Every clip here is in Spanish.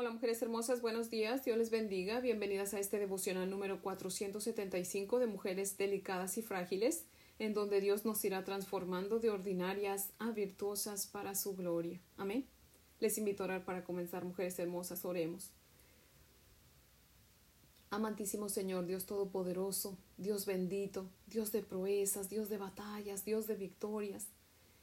Hola mujeres hermosas, buenos días, Dios les bendiga, bienvenidas a este devocional número 475 de mujeres delicadas y frágiles, en donde Dios nos irá transformando de ordinarias a virtuosas para su gloria. Amén. Les invito a orar para comenzar, mujeres hermosas, oremos. Amantísimo Señor, Dios Todopoderoso, Dios bendito, Dios de proezas, Dios de batallas, Dios de victorias.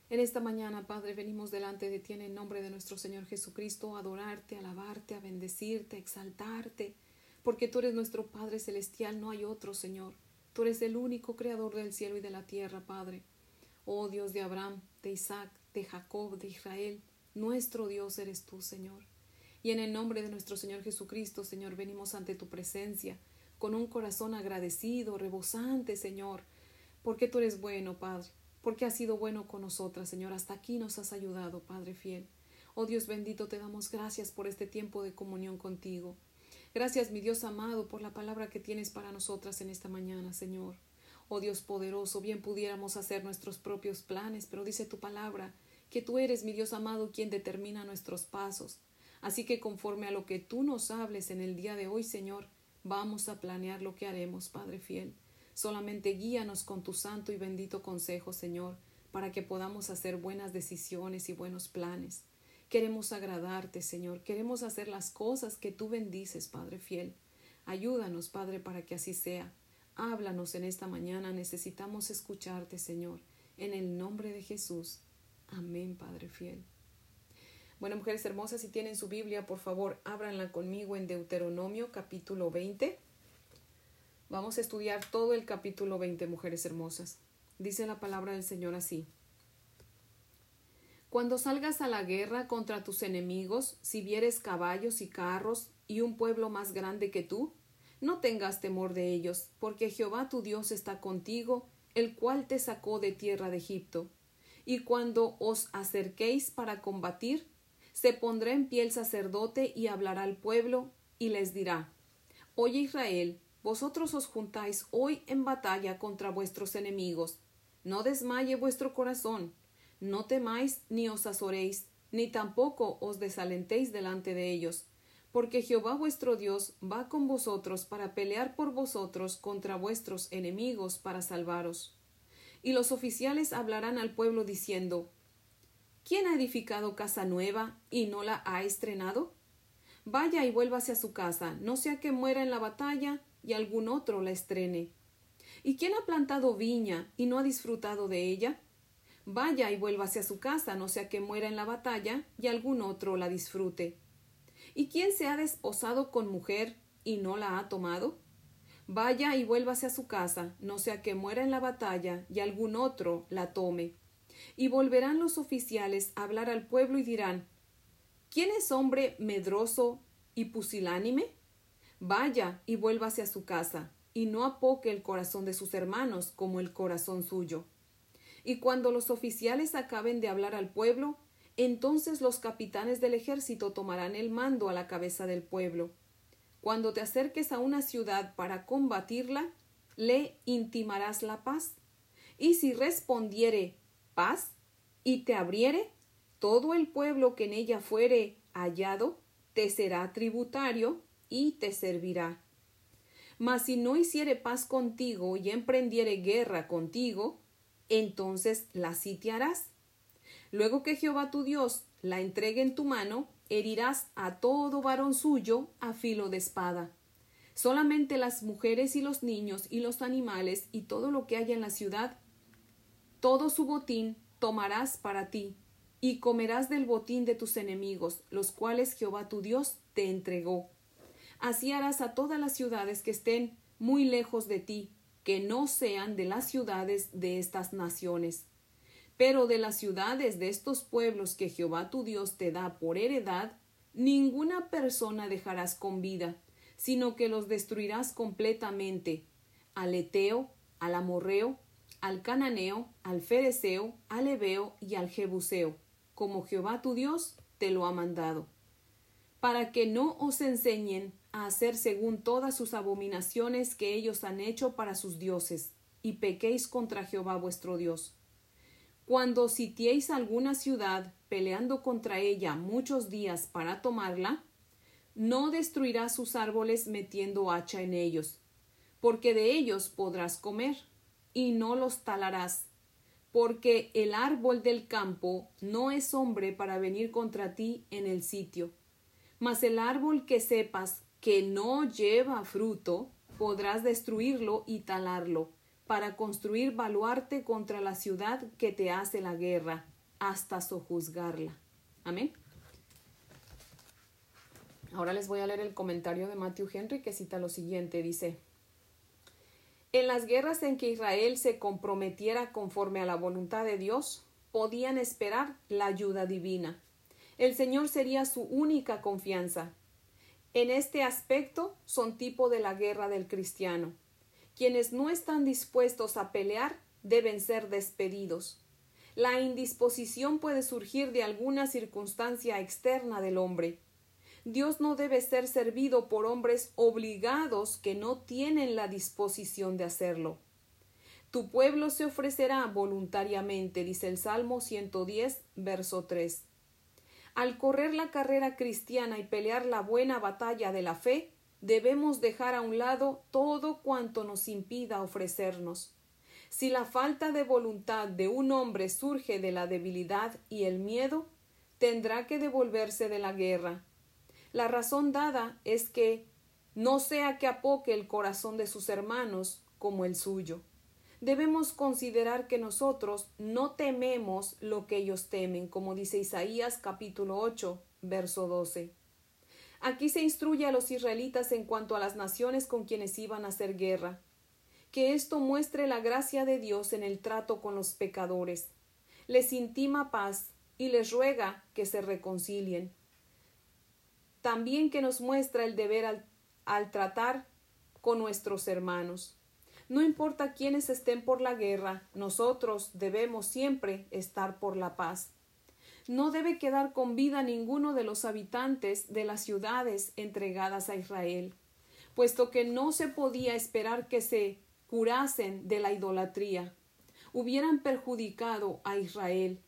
En esta mañana, Padre, venimos delante de ti en el nombre de nuestro Señor Jesucristo a adorarte, a alabarte, a bendecirte, a exaltarte, porque tú eres nuestro Padre Celestial, no hay otro, Señor. Tú eres el único creador del cielo y de la tierra, Padre. Oh Dios de Abraham, de Isaac, de Jacob, de Israel, nuestro Dios eres tú, Señor. Y en el nombre de nuestro Señor Jesucristo, Señor, venimos ante tu presencia, con un corazón agradecido, rebosante, Señor, porque tú eres bueno, Padre porque has sido bueno con nosotras, Señor. Hasta aquí nos has ayudado, Padre fiel. Oh Dios bendito, te damos gracias por este tiempo de comunión contigo. Gracias, mi Dios amado, por la palabra que tienes para nosotras en esta mañana, Señor. Oh Dios poderoso, bien pudiéramos hacer nuestros propios planes, pero dice tu palabra que tú eres, mi Dios amado, quien determina nuestros pasos. Así que conforme a lo que tú nos hables en el día de hoy, Señor, vamos a planear lo que haremos, Padre fiel. Solamente guíanos con tu santo y bendito consejo, Señor, para que podamos hacer buenas decisiones y buenos planes. Queremos agradarte, Señor, queremos hacer las cosas que tú bendices, Padre fiel. Ayúdanos, Padre, para que así sea. Háblanos en esta mañana, necesitamos escucharte, Señor, en el nombre de Jesús. Amén, Padre fiel. Bueno, mujeres hermosas, si tienen su Biblia, por favor, ábranla conmigo en Deuteronomio capítulo 20. Vamos a estudiar todo el capítulo 20, mujeres hermosas. Dice la palabra del Señor así. Cuando salgas a la guerra contra tus enemigos, si vieres caballos y carros y un pueblo más grande que tú, no tengas temor de ellos, porque Jehová tu Dios está contigo, el cual te sacó de tierra de Egipto. Y cuando os acerquéis para combatir, se pondrá en pie el sacerdote y hablará al pueblo, y les dirá Oye Israel, vosotros os juntáis hoy en batalla contra vuestros enemigos. No desmaye vuestro corazón, no temáis ni os azoréis, ni tampoco os desalentéis delante de ellos, porque Jehová vuestro Dios va con vosotros para pelear por vosotros contra vuestros enemigos para salvaros. Y los oficiales hablarán al pueblo diciendo ¿Quién ha edificado casa nueva y no la ha estrenado? Vaya y vuélvase a su casa, no sea que muera en la batalla y algún otro la estrene. ¿Y quién ha plantado viña y no ha disfrutado de ella? Vaya y vuélvase a su casa, no sea que muera en la batalla y algún otro la disfrute. ¿Y quién se ha desposado con mujer y no la ha tomado? Vaya y vuélvase a su casa, no sea que muera en la batalla y algún otro la tome. Y volverán los oficiales a hablar al pueblo y dirán ¿Quién es hombre medroso y pusilánime? Vaya y vuélvase a su casa, y no apoque el corazón de sus hermanos como el corazón suyo. Y cuando los oficiales acaben de hablar al pueblo, entonces los capitanes del ejército tomarán el mando a la cabeza del pueblo. Cuando te acerques a una ciudad para combatirla, le intimarás la paz. Y si respondiere paz y te abriere, todo el pueblo que en ella fuere hallado te será tributario y te servirá. Mas si no hiciere paz contigo y emprendiere guerra contigo, entonces la sitiarás. Luego que Jehová tu Dios la entregue en tu mano, herirás a todo varón suyo a filo de espada. Solamente las mujeres y los niños y los animales y todo lo que haya en la ciudad, todo su botín tomarás para ti, y comerás del botín de tus enemigos, los cuales Jehová tu Dios te entregó. Así harás a todas las ciudades que estén muy lejos de ti, que no sean de las ciudades de estas naciones. Pero de las ciudades de estos pueblos que Jehová tu Dios te da por heredad, ninguna persona dejarás con vida, sino que los destruirás completamente, al Eteo, al Amorreo, al Cananeo, al Fereceo, al Ebeo y al Jebuseo, como Jehová tu Dios te lo ha mandado, para que no os enseñen a hacer según todas sus abominaciones que ellos han hecho para sus dioses, y pequéis contra Jehová vuestro Dios. Cuando sitiéis alguna ciudad, peleando contra ella muchos días para tomarla, no destruirás sus árboles metiendo hacha en ellos, porque de ellos podrás comer, y no los talarás, porque el árbol del campo no es hombre para venir contra ti en el sitio. Mas el árbol que sepas que no lleva fruto, podrás destruirlo y talarlo, para construir baluarte contra la ciudad que te hace la guerra, hasta sojuzgarla. Amén. Ahora les voy a leer el comentario de Matthew Henry que cita lo siguiente. Dice, en las guerras en que Israel se comprometiera conforme a la voluntad de Dios, podían esperar la ayuda divina. El Señor sería su única confianza. En este aspecto son tipo de la guerra del cristiano. Quienes no están dispuestos a pelear deben ser despedidos. La indisposición puede surgir de alguna circunstancia externa del hombre. Dios no debe ser servido por hombres obligados que no tienen la disposición de hacerlo. Tu pueblo se ofrecerá voluntariamente, dice el Salmo 110, verso 3. Al correr la carrera cristiana y pelear la buena batalla de la fe, debemos dejar a un lado todo cuanto nos impida ofrecernos. Si la falta de voluntad de un hombre surge de la debilidad y el miedo, tendrá que devolverse de la guerra, la razón dada es que no sea que apoque el corazón de sus hermanos como el suyo. Debemos considerar que nosotros no tememos lo que ellos temen, como dice Isaías capítulo 8, verso 12. Aquí se instruye a los israelitas en cuanto a las naciones con quienes iban a hacer guerra, que esto muestre la gracia de Dios en el trato con los pecadores, les intima paz y les ruega que se reconcilien también que nos muestra el deber al, tratar con nuestros hermanos. No importa quiénes estén por la guerra, nosotros debemos siempre estar por la paz. No debe quedar con vida ninguno de los habitantes de las ciudades entregadas a Israel, puesto que no se podía esperar que se curasen de la idolatría. Hubieran perjudicado a Israel.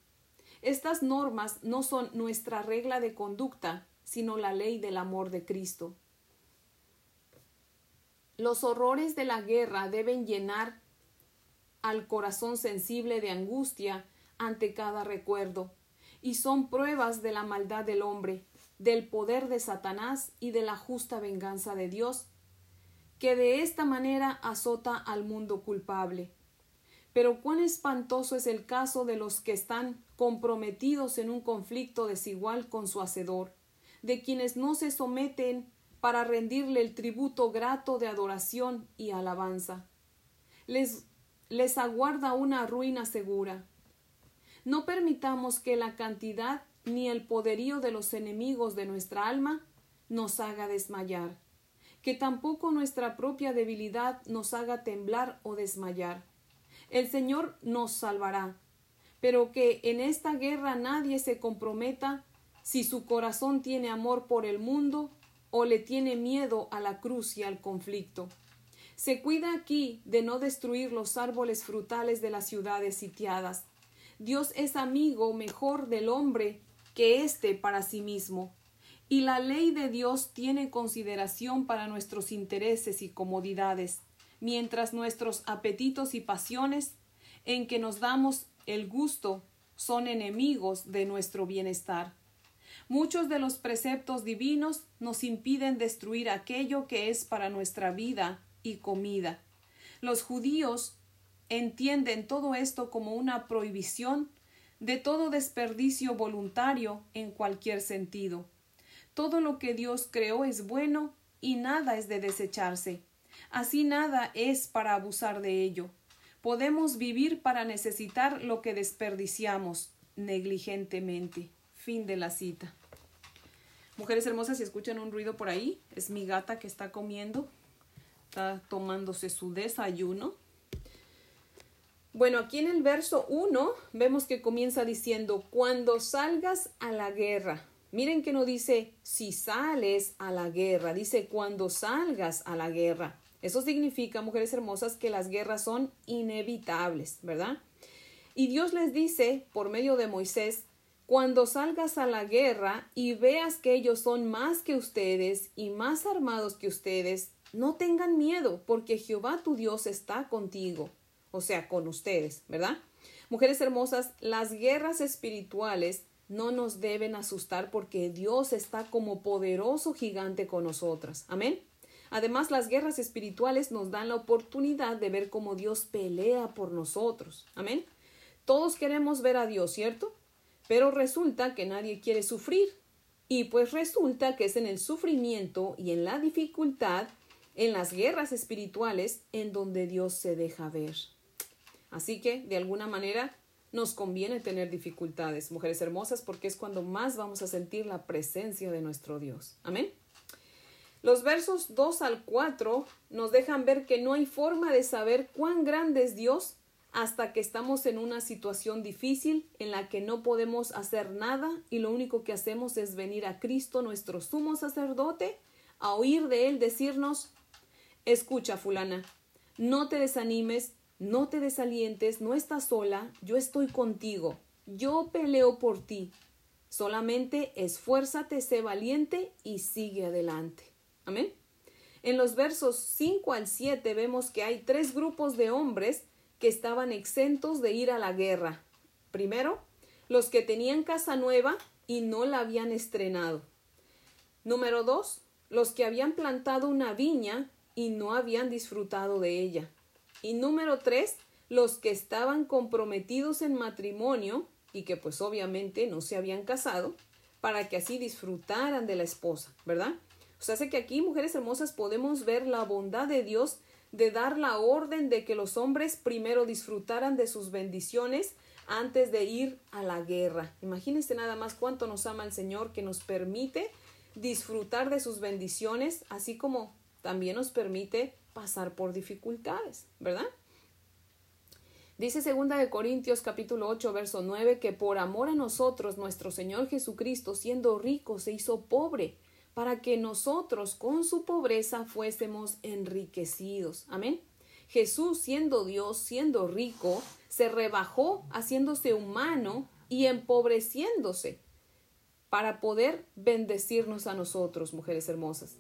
Estas normas no son nuestra regla de conducta, sino la ley del amor de Cristo. Los horrores de la guerra deben llenar al corazón sensible de angustia ante cada recuerdo, y son pruebas de la maldad del hombre, del poder de Satanás y de la justa venganza de Dios, que de esta manera azota al mundo culpable. Pero cuán espantoso es el caso de los que están comprometidos en un conflicto desigual con su Hacedor, de quienes no se someten para rendirle el tributo grato de adoración y alabanza. Les, les aguarda una ruina segura. No permitamos que la cantidad ni el poderío de los enemigos de nuestra alma nos haga desmayar, que tampoco nuestra propia debilidad nos haga temblar o desmayar. El Señor nos salvará, pero que en esta guerra nadie se comprometa si su corazón tiene amor por el mundo o le tiene miedo a la cruz y al conflicto. Se cuida aquí de no destruir los árboles frutales de las ciudades sitiadas. Dios es amigo mejor del hombre que éste para sí mismo. Y la ley de Dios tiene consideración para nuestros intereses y comodidades, mientras nuestros apetitos y pasiones, en que nos damos el gusto, son enemigos de nuestro bienestar. Muchos de los preceptos divinos nos impiden destruir aquello que es para nuestra vida y comida. Los judíos entienden todo esto como una prohibición de todo desperdicio voluntario en cualquier sentido. Todo lo que Dios creó es bueno y nada es de desecharse. Así nada es para abusar de ello. Podemos vivir para necesitar lo que desperdiciamos negligentemente. Fin de la cita. Mujeres hermosas, si escuchan un ruido por ahí, es mi gata que está comiendo, está tomándose su desayuno. Bueno, aquí en el verso 1 vemos que comienza diciendo, cuando salgas a la guerra. Miren que no dice si sales a la guerra, dice cuando salgas a la guerra. Eso significa, mujeres hermosas, que las guerras son inevitables, ¿verdad? Y Dios les dice, por medio de Moisés, Cuando salgas a la guerra y veas que ellos son más que ustedes y más armados que ustedes, no tengan miedo, porque Jehová tu Dios está contigo, o sea, con ustedes, ¿verdad? Mujeres hermosas, las guerras espirituales no nos deben asustar porque Dios está como poderoso gigante con nosotras. Amén. Además, las guerras espirituales nos dan la oportunidad de ver cómo Dios pelea por nosotros. Amén. Todos queremos ver a Dios, ¿cierto? Pero resulta que nadie quiere sufrir. Y pues resulta que es en el sufrimiento y en la dificultad, en las guerras espirituales, en donde Dios se deja ver. Así que, de alguna manera, nos conviene tener dificultades, mujeres hermosas, porque es cuando más vamos a sentir la presencia de nuestro Dios. Amén. Los versos 2 al 4 nos dejan ver que no hay forma de saber cuán grande es Dios hasta que estamos en una situación difícil en la que no podemos hacer nada y lo único que hacemos es venir a Cristo, nuestro sumo sacerdote, a oír de Él decirnos, escucha fulana, no te desanimes, no te desalientes, no estás sola, yo estoy contigo, yo peleo por ti. Solamente esfuérzate, sé valiente y sigue adelante. Amén. En los versos 5 al 7 vemos que hay tres grupos de hombres que estaban exentos de ir a la guerra. Primero, los que tenían casa nueva y no la habían estrenado. Número dos, los que habían plantado una viña y no habían disfrutado de ella. Y número tres, los que estaban comprometidos en matrimonio y que pues obviamente no se habían casado para que así disfrutaran de la esposa, ¿verdad? O sea, hace que aquí, mujeres hermosas, podemos ver la bondad de Dios de dar la orden de que los hombres primero disfrutaran de sus bendiciones antes de ir a la guerra. Imagínense nada más cuánto nos ama el Señor que nos permite disfrutar de sus bendiciones, así como también nos permite pasar por dificultades, ¿verdad? Dice segunda de Corintios capítulo 8 verso 9 que por amor a nosotros nuestro Señor Jesucristo siendo rico se hizo pobre para que nosotros con su pobreza fuésemos enriquecidos. Amén. Jesús, siendo Dios, siendo rico, se rebajó haciéndose humano y empobreciéndose para poder bendecirnos a nosotros, mujeres hermosas.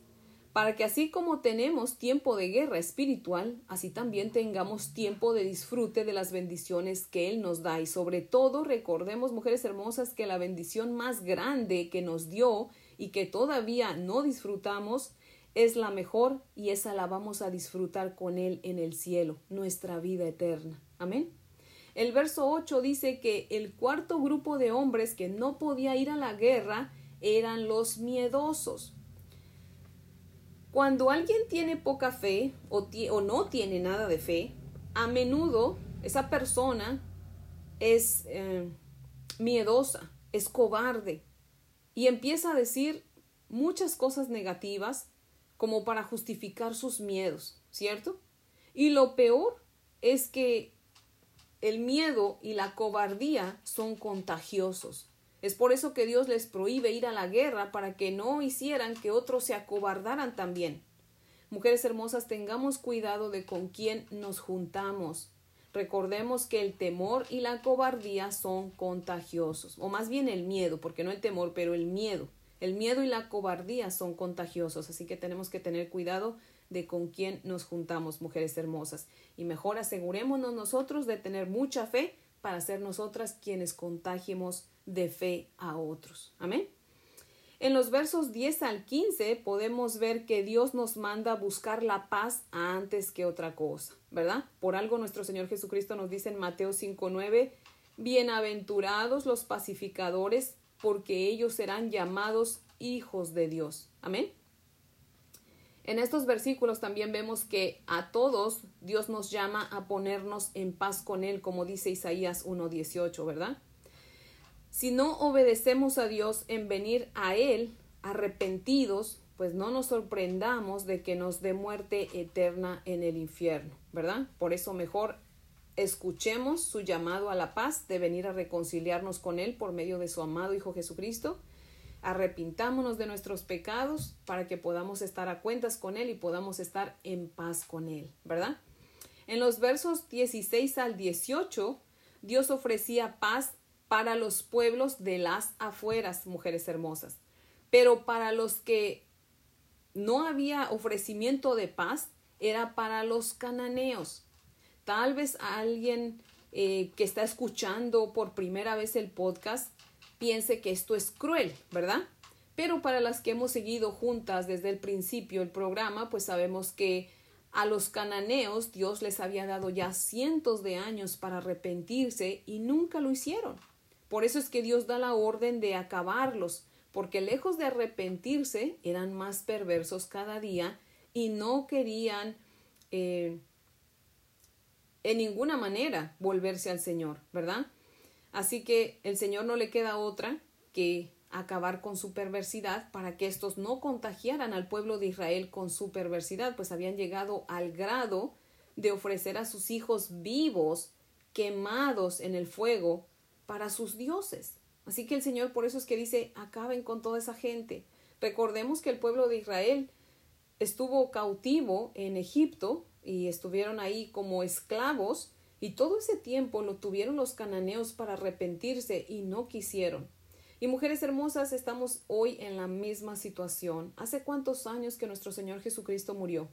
Para que así como tenemos tiempo de guerra espiritual, así también tengamos tiempo de disfrute de las bendiciones que Él nos da. Y sobre todo recordemos, mujeres hermosas, que la bendición más grande que nos dio y que todavía no disfrutamos es la mejor y esa la vamos a disfrutar con Él en el cielo, nuestra vida eterna. Amén. El verso 8 dice que el cuarto grupo de hombres que no podía ir a la guerra eran los miedosos. Cuando alguien tiene poca fe o, o no tiene nada de fe, a menudo esa persona es eh, miedosa, es cobarde, y empieza a decir muchas cosas negativas como para justificar sus miedos, ¿cierto? Y lo peor es que el miedo y la cobardía son contagiosos. Es por eso que Dios les prohíbe ir a la guerra para que no hicieran que otros se acobardaran también. Mujeres hermosas, tengamos cuidado de con quién nos juntamos. Recordemos que el temor y la cobardía son contagiosos, o más bien el miedo, porque no el temor, pero el miedo. El miedo y la cobardía son contagiosos, así que tenemos que tener cuidado de con quién nos juntamos, mujeres hermosas. Y mejor asegurémonos nosotros de tener mucha fe para ser nosotras quienes contagiemos de fe a otros. Amén. En los versos 10 al 15 podemos ver que Dios nos manda buscar la paz antes que otra cosa, ¿verdad? Por algo nuestro Señor Jesucristo nos dice en Mateo 5:9, bienaventurados los pacificadores, porque ellos serán llamados hijos de Dios. Amén. En estos versículos también vemos que a todos Dios nos llama a ponernos en paz con Él, como dice Isaías 1.18, ¿verdad? Si no obedecemos a Dios en venir a Él arrepentidos, pues no nos sorprendamos de que nos dé muerte eterna en el infierno, ¿verdad? Por eso mejor escuchemos su llamado a la paz de venir a reconciliarnos con Él por medio de su amado Hijo Jesucristo. Arrepintámonos de nuestros pecados para que podamos estar a cuentas con Él y podamos estar en paz con Él, ¿verdad? En los versos 16 al 18, Dios ofrecía paz para los pueblos de las afueras, mujeres hermosas. Pero para los que no había ofrecimiento de paz, era para los cananeos. Tal vez alguien eh, que está escuchando por primera vez el podcast piense que esto es cruel, ¿verdad? Pero para las que hemos seguido juntas desde el principio el programa, pues sabemos que a los cananeos Dios les había dado ya cientos de años para arrepentirse y nunca lo hicieron. Por eso es que Dios da la orden de acabarlos, porque lejos de arrepentirse eran más perversos cada día y no querían eh, en ninguna manera volverse al Señor, ¿verdad? Así que el Señor no le queda otra que acabar con su perversidad para que estos no contagiaran al pueblo de Israel con su perversidad, pues habían llegado al grado de ofrecer a sus hijos vivos quemados en el fuego para sus dioses. Así que el Señor por eso es que dice, acaben con toda esa gente. Recordemos que el pueblo de Israel estuvo cautivo en Egipto y estuvieron ahí como esclavos y todo ese tiempo lo tuvieron los cananeos para arrepentirse y no quisieron. Y mujeres hermosas, estamos hoy en la misma situación. ¿Hace cuántos años que nuestro Señor Jesucristo murió?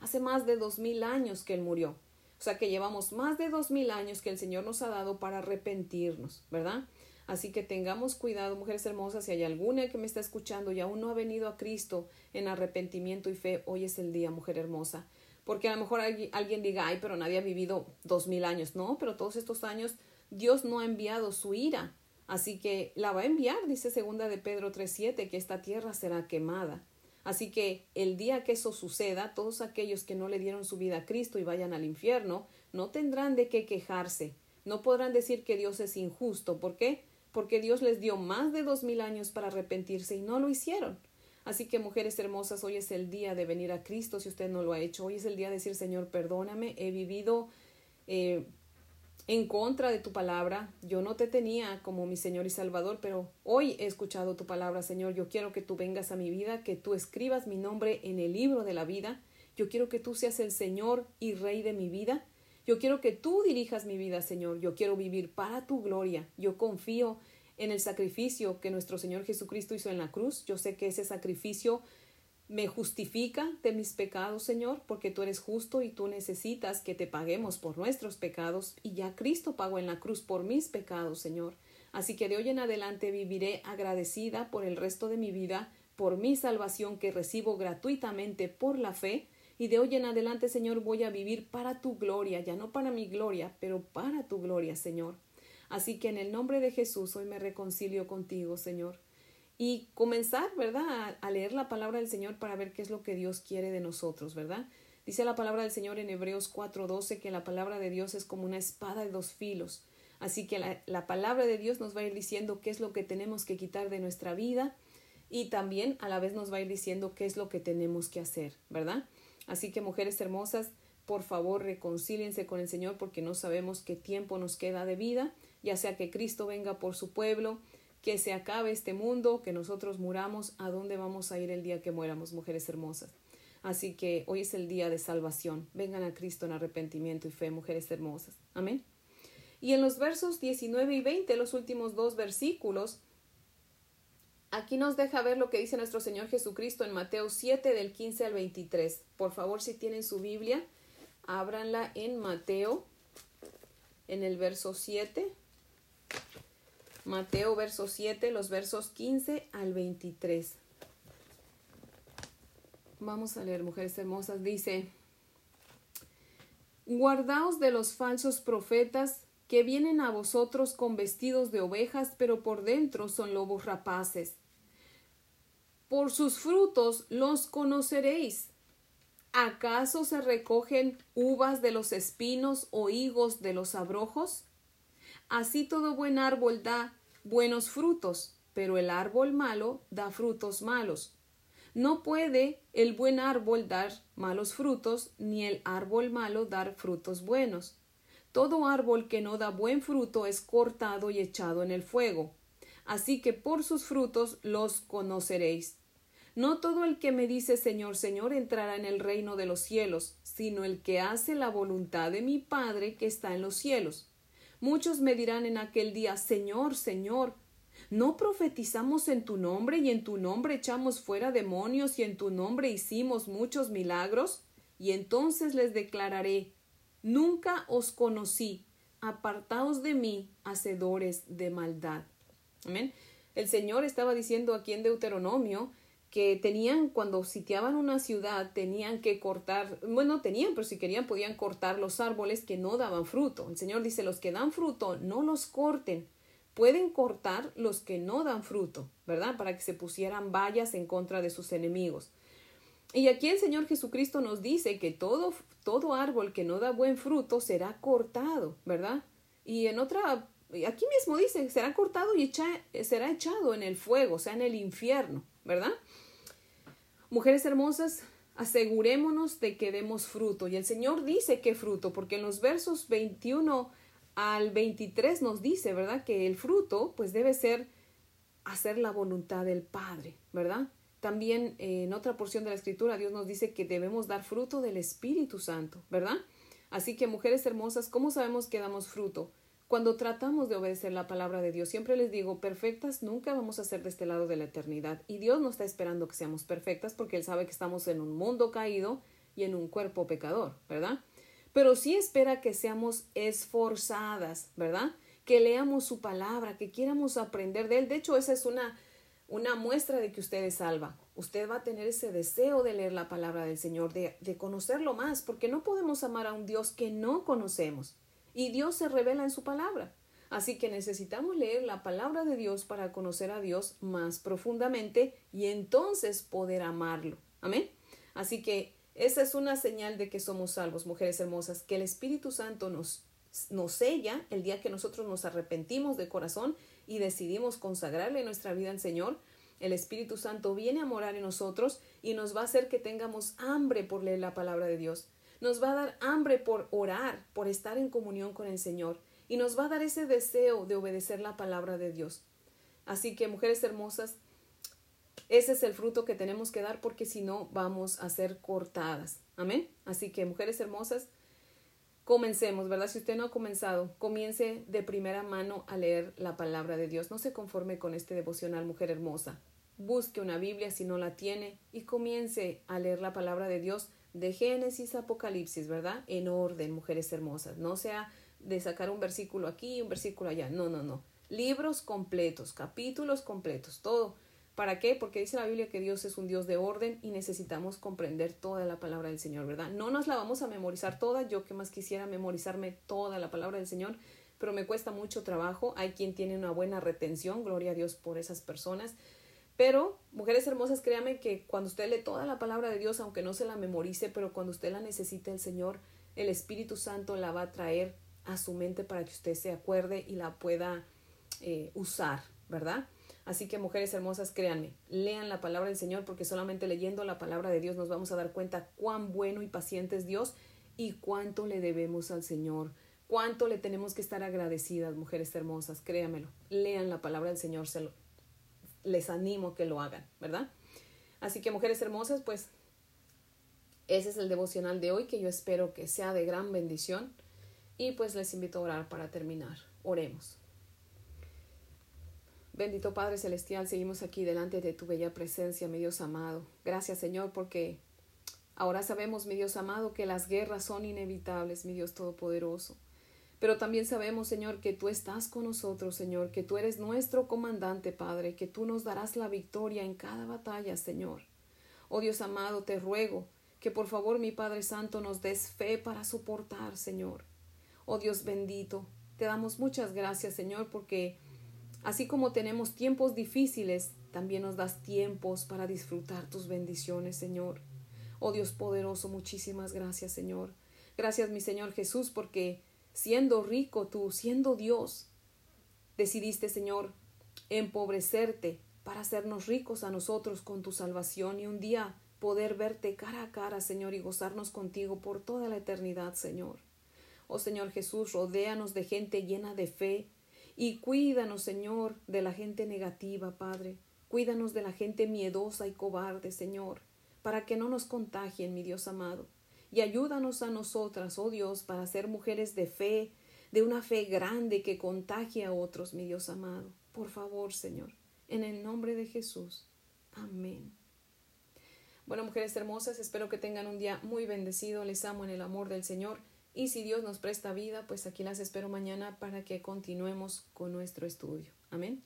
Hace más de dos mil años que Él murió. O sea que llevamos más de dos mil años que el Señor nos ha dado para arrepentirnos, ¿verdad? Así que tengamos cuidado, mujeres hermosas, si hay alguna que me está escuchando y aún no ha venido a Cristo en arrepentimiento y fe, hoy es el día, mujer hermosa. Porque a lo mejor alguien diga, ay, pero nadie ha vivido dos mil años. No, pero todos estos años Dios no ha enviado su ira Así que la va a enviar, dice segunda de Pedro 3.7, que esta tierra será quemada. Así que el día que eso suceda, todos aquellos que no le dieron su vida a Cristo y vayan al infierno, no tendrán de qué quejarse. No podrán decir que Dios es injusto. ¿Por qué? Porque Dios les dio más de dos mil años para arrepentirse y no lo hicieron. Así que, mujeres hermosas, hoy es el día de venir a Cristo si usted no lo ha hecho. Hoy es el día de decir, Señor, perdóname, he vivido eh, en contra de tu palabra. Yo no te tenía como mi Señor y Salvador, pero hoy he escuchado tu palabra, Señor. Yo quiero que tú vengas a mi vida, que tú escribas mi nombre en el libro de la vida. Yo quiero que tú seas el Señor y Rey de mi vida. Yo quiero que tú dirijas mi vida, Señor. Yo quiero vivir para tu gloria. Yo confío en el sacrificio que nuestro Señor Jesucristo hizo en la cruz. Yo sé que ese sacrificio me justifica de mis pecados, Señor, porque tú eres justo y tú necesitas que te paguemos por nuestros pecados, y ya Cristo pagó en la cruz por mis pecados, Señor. Así que de hoy en adelante viviré agradecida por el resto de mi vida, por mi salvación que recibo gratuitamente por la fe, y de hoy en adelante, Señor, voy a vivir para tu gloria, ya no para mi gloria, pero para tu gloria, Señor. Así que en el nombre de Jesús hoy me reconcilio contigo, Señor y comenzar, ¿verdad?, a, leer la palabra del Señor para ver qué es lo que Dios quiere de nosotros, ¿verdad? Dice la palabra del Señor en Hebreos 4:12 que la palabra de Dios es como una espada de dos filos. Así que la, la, palabra de Dios nos va a ir diciendo qué es lo que tenemos que quitar de nuestra vida y también a la vez nos va a ir diciendo qué es lo que tenemos que hacer, ¿verdad? Así que mujeres hermosas, por favor reconcíliense con el Señor porque no sabemos qué tiempo nos queda de vida, ya sea que Cristo venga por su pueblo, que se acabe este mundo, que nosotros muramos, ¿a dónde vamos a ir el día que muéramos, mujeres hermosas? Así que hoy es el día de salvación. Vengan a Cristo en arrepentimiento y fe, mujeres hermosas. Amén. Y en los versos 19 y 20, los últimos dos versículos, aquí nos deja ver lo que dice nuestro Señor Jesucristo en Mateo 7 del 15 al 23. Por favor, si tienen su Biblia, ábranla en Mateo, en el verso 7 Mateo verso 7, los versos 15 al 23. Vamos a leer, mujeres hermosas. Dice, Guardaos de los falsos profetas que vienen a vosotros con vestidos de ovejas, pero por dentro son lobos rapaces. Por sus frutos los conoceréis. ¿Acaso se recogen uvas de los espinos o higos de los abrojos? Así todo buen árbol da buenos frutos, pero el árbol malo da frutos malos. No puede el buen árbol dar malos frutos, ni el árbol malo dar frutos buenos. Todo árbol que no da buen fruto es cortado y echado en el fuego. Así que por sus frutos los conoceréis. No todo el que me dice Señor, Señor entrará en el reino de los cielos, sino el que hace la voluntad de mi Padre que está en los cielos Muchos me dirán en aquel día, Señor, Señor, ¿no profetizamos en tu nombre y en tu nombre echamos fuera demonios y en tu nombre hicimos muchos milagros? Y entonces les declararé, Nunca os conocí, apartaos de mí, hacedores de maldad. Amén. El Señor estaba diciendo aquí en Deuteronomio que tenían, cuando sitiaban una ciudad, tenían que cortar, bueno, tenían, pero si querían podían cortar los árboles que no daban fruto. El Señor dice, los que dan fruto, no los corten. Pueden cortar los que no dan fruto, ¿verdad? Para que se pusieran vallas en contra de sus enemigos. Y aquí el Señor Jesucristo nos dice que todo, todo árbol que no da buen fruto será cortado, ¿verdad? Y en otra, aquí mismo dice, será cortado y será echado en el fuego, o sea, en el infierno, ¿verdad? Mujeres hermosas, asegurémonos de que demos fruto. Y el Señor dice qué fruto, porque en los versos 21 al 23 nos dice, ¿verdad? Que el fruto pues debe ser hacer la voluntad del Padre, ¿verdad? También eh, en otra porción de la Escritura Dios nos dice que debemos dar fruto del Espíritu Santo, ¿verdad? Así que mujeres hermosas, ¿cómo sabemos que damos fruto? Cuando tratamos de obedecer la palabra de Dios, siempre les digo, perfectas nunca vamos a ser de este lado de la eternidad. Y Dios no está esperando que seamos perfectas porque Él sabe que estamos en un mundo caído y en un cuerpo pecador, ¿verdad? Pero sí espera que seamos esforzadas, ¿verdad? Que leamos su palabra, que quieramos aprender de Él. De hecho, esa es una, una muestra de que usted es salva. Usted va a tener ese deseo de leer la palabra del Señor, de, de conocerlo más, porque no podemos amar a un Dios que no conocemos. Y Dios se revela en su palabra. Así que necesitamos leer la palabra de Dios para conocer a Dios más profundamente y entonces poder amarlo. Amén. Así que esa es una señal de que somos salvos, mujeres hermosas, que el Espíritu Santo nos, nos sella el día que nosotros nos arrepentimos de corazón y decidimos consagrarle nuestra vida al Señor. El Espíritu Santo viene a morar en nosotros y nos va a hacer que tengamos hambre por leer la palabra de Dios nos va a dar hambre por orar, por estar en comunión con el Señor, y nos va a dar ese deseo de obedecer la palabra de Dios. Así que, mujeres hermosas, ese es el fruto que tenemos que dar porque si no vamos a ser cortadas. Amén. Así que, mujeres hermosas, comencemos, ¿verdad? Si usted no ha comenzado, comience de primera mano a leer la palabra de Dios. No se conforme con este devocional, mujer hermosa. Busque una Biblia si no la tiene y comience a leer la palabra de Dios de Génesis a Apocalipsis, ¿verdad? En orden, mujeres hermosas. No sea de sacar un versículo aquí un versículo allá. No, no, no. Libros completos, capítulos completos, todo. ¿Para qué? Porque dice la Biblia que Dios es un Dios de orden y necesitamos comprender toda la palabra del Señor, ¿verdad? No nos la vamos a memorizar toda. Yo que más quisiera memorizarme toda la palabra del Señor, pero me cuesta mucho trabajo. Hay quien tiene una buena retención, gloria a Dios por esas personas. Pero, mujeres hermosas, créame que cuando usted lee toda la palabra de Dios, aunque no se la memorice, pero cuando usted la necesite, el Señor, el Espíritu Santo la va a traer a su mente para que usted se acuerde y la pueda eh, usar, ¿verdad? Así que, mujeres hermosas, créanme, lean la palabra del Señor porque solamente leyendo la palabra de Dios nos vamos a dar cuenta cuán bueno y paciente es Dios y cuánto le debemos al Señor. Cuánto le tenemos que estar agradecidas, mujeres hermosas, créanmelo. Lean la palabra del Señor, se lo, les animo que lo hagan, ¿verdad? Así que mujeres hermosas, pues ese es el devocional de hoy que yo espero que sea de gran bendición y pues les invito a orar para terminar. Oremos. Bendito Padre Celestial, seguimos aquí delante de tu bella presencia, mi Dios amado. Gracias Señor porque ahora sabemos, mi Dios amado, que las guerras son inevitables, mi Dios Todopoderoso. Pero también sabemos, Señor, que tú estás con nosotros, Señor, que tú eres nuestro comandante, Padre, que tú nos darás la victoria en cada batalla, Señor. Oh Dios amado, te ruego que por favor, mi Padre Santo, nos des fe para soportar, Señor. Oh Dios bendito, te damos muchas gracias, Señor, porque así como tenemos tiempos difíciles, también nos das tiempos para disfrutar tus bendiciones, Señor. Oh Dios poderoso, muchísimas gracias, Señor. Gracias, mi Señor Jesús, porque siendo rico tú, siendo Dios, decidiste, Señor, empobrecerte para hacernos ricos a nosotros con tu salvación y un día poder verte cara a cara, Señor, y gozarnos contigo por toda la eternidad, Señor. Oh Señor Jesús, rodéanos de gente llena de fe y cuídanos, Señor, de la gente negativa, Padre. Cuídanos de la gente miedosa y cobarde, Señor, para que no nos contagien, mi Dios amado y ayúdanos a nosotras, oh Dios, para ser mujeres de fe, de una fe grande que contagie a otros, mi Dios amado. Por favor, Señor, en el nombre de Jesús. Amén. Bueno, mujeres hermosas, espero que tengan un día muy bendecido. Les amo en el amor del Señor. Y si Dios nos presta vida, pues aquí las espero mañana para que continuemos con nuestro estudio. Amén.